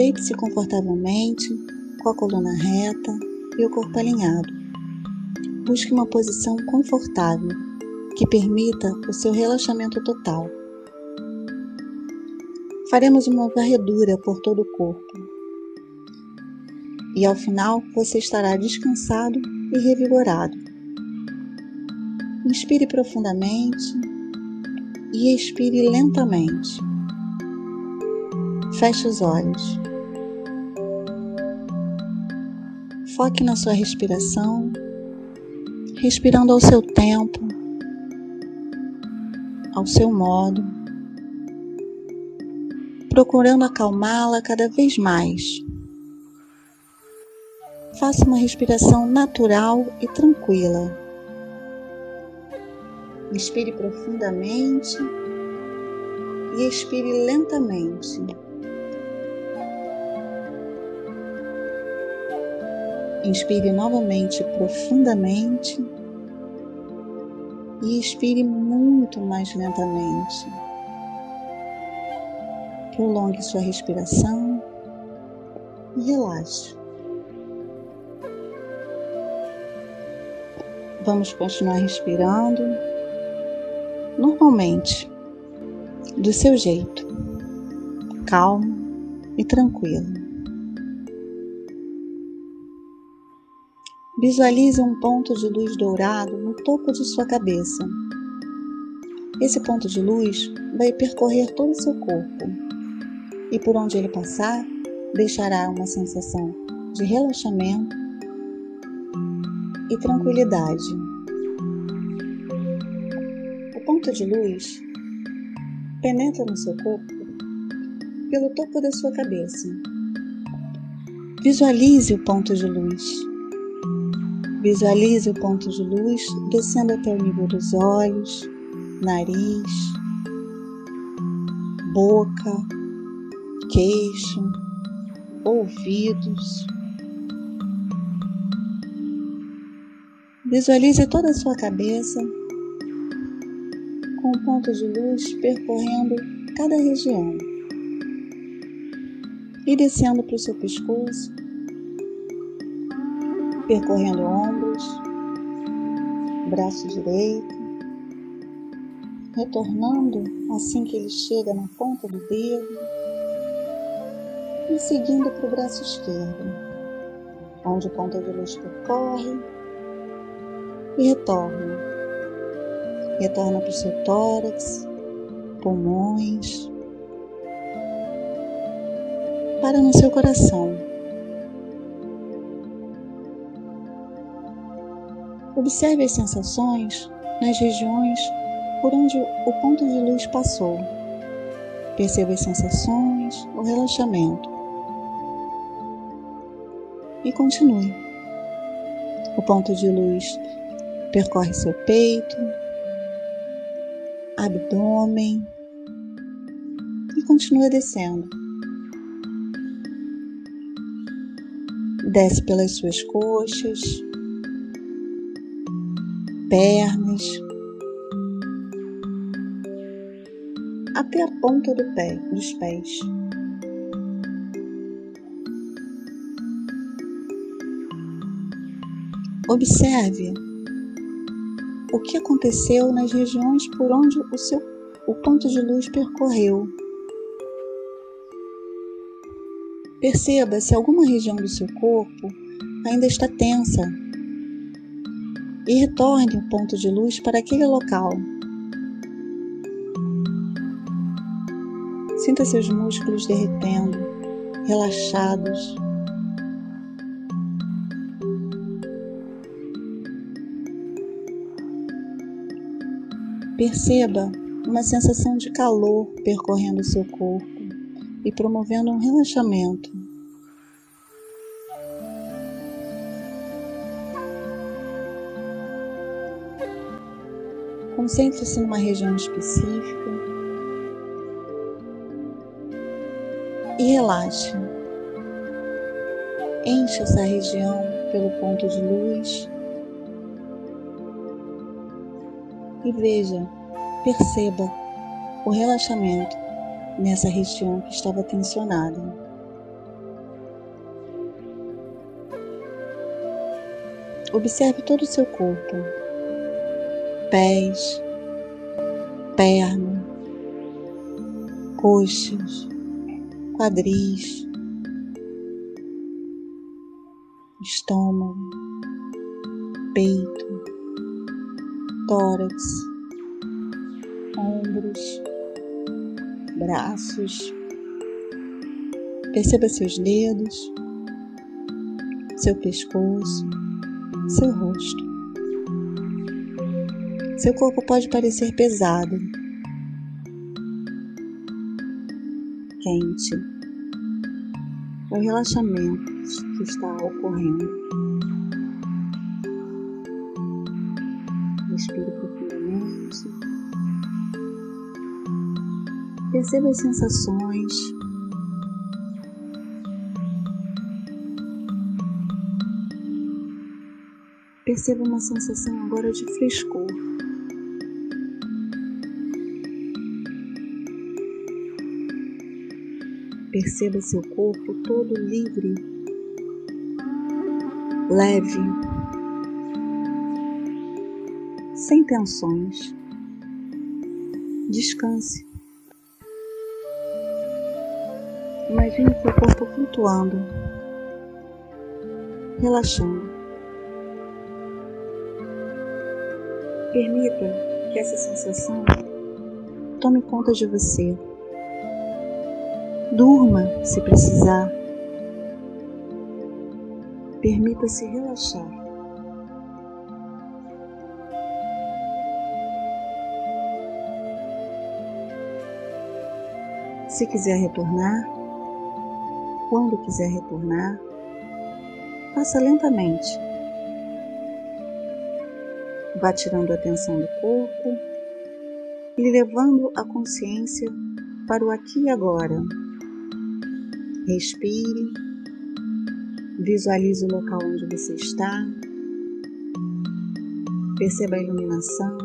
Deite-se confortavelmente, com a coluna reta e o corpo alinhado. Busque uma posição confortável que permita o seu relaxamento total. Faremos uma varredura por todo o corpo. E ao final você estará descansado e revigorado. Inspire profundamente e expire lentamente. Feche os olhos. Foque na sua respiração, respirando ao seu tempo, ao seu modo, procurando acalmá-la cada vez mais. Faça uma respiração natural e tranquila. Inspire profundamente e expire lentamente. Inspire novamente profundamente e expire muito mais lentamente. Prolongue sua respiração e relaxe. Vamos continuar respirando normalmente, do seu jeito, calmo e tranquilo. Visualize um ponto de luz dourado no topo de sua cabeça. Esse ponto de luz vai percorrer todo o seu corpo e por onde ele passar, deixará uma sensação de relaxamento e tranquilidade. O ponto de luz penetra no seu corpo pelo topo da sua cabeça. Visualize o ponto de luz Visualize o ponto de luz descendo até o nível dos olhos, nariz, boca, queixo, ouvidos. Visualize toda a sua cabeça com o ponto de luz percorrendo cada região e descendo para o seu pescoço percorrendo ombros, braço direito, retornando assim que ele chega na ponta do dedo e seguindo para o braço esquerdo, onde a ponta de luz percorre e retorna. Retorna para o seu tórax, pulmões, para no seu coração. Observe as sensações nas regiões por onde o ponto de luz passou. Perceba as sensações, o relaxamento. E continue. O ponto de luz percorre seu peito, abdômen e continua descendo. Desce pelas suas coxas, pernas, até a ponta do pé, dos pés. Observe o que aconteceu nas regiões por onde o seu o ponto de luz percorreu. Perceba se alguma região do seu corpo ainda está tensa e retorne o ponto de luz para aquele local. Sinta seus músculos derretendo, relaxados. Perceba uma sensação de calor percorrendo seu corpo e promovendo um relaxamento. Concentre-se numa região específica e relaxe. Enche essa região pelo ponto de luz e veja, perceba o relaxamento nessa região que estava tensionada. Observe todo o seu corpo pés, perna, coxas, quadris, estômago, peito, tórax, ombros, braços. Perceba seus dedos, seu pescoço, seu rosto. Seu corpo pode parecer pesado, quente. O relaxamento que está ocorrendo. Respire profundamente. Perceba as sensações. Perceba uma sensação agora de frescor. Perceba seu corpo todo livre, leve, sem tensões. Descanse. Imagine seu corpo flutuando, relaxando. Permita que essa sensação tome conta de você. Durma se precisar. Permita-se relaxar. Se quiser retornar, quando quiser retornar, faça lentamente. Vá tirando a atenção do corpo e levando a consciência para o aqui e agora. Respire, visualize o local onde você está, perceba a iluminação,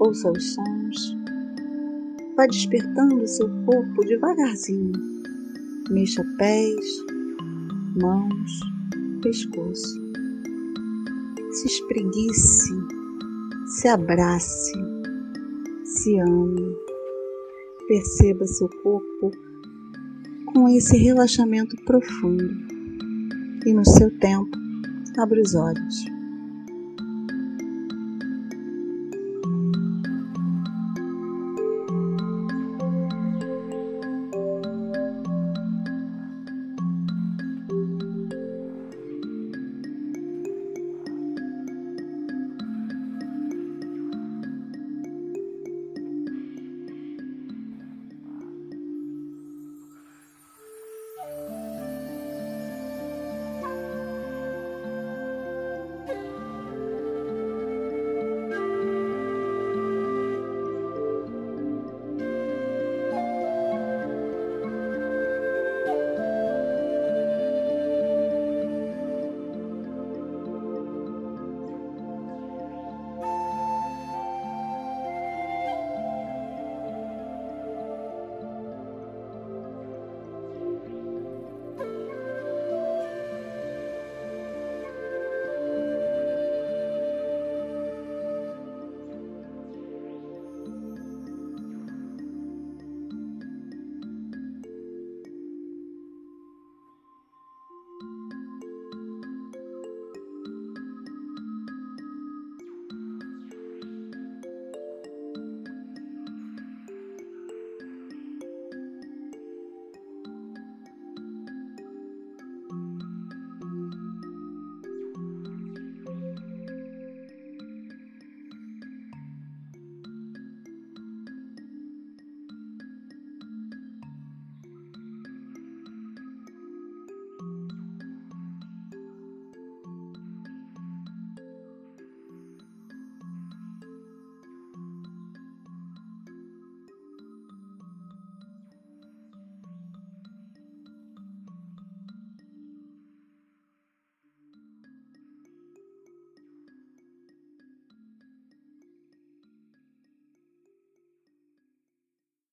ouça os sons, vá despertando seu corpo devagarzinho. Mexa pés, mãos, pescoço. Se espreguice, se abrace, se ame, perceba seu corpo com esse relaxamento profundo e no seu tempo abra os olhos.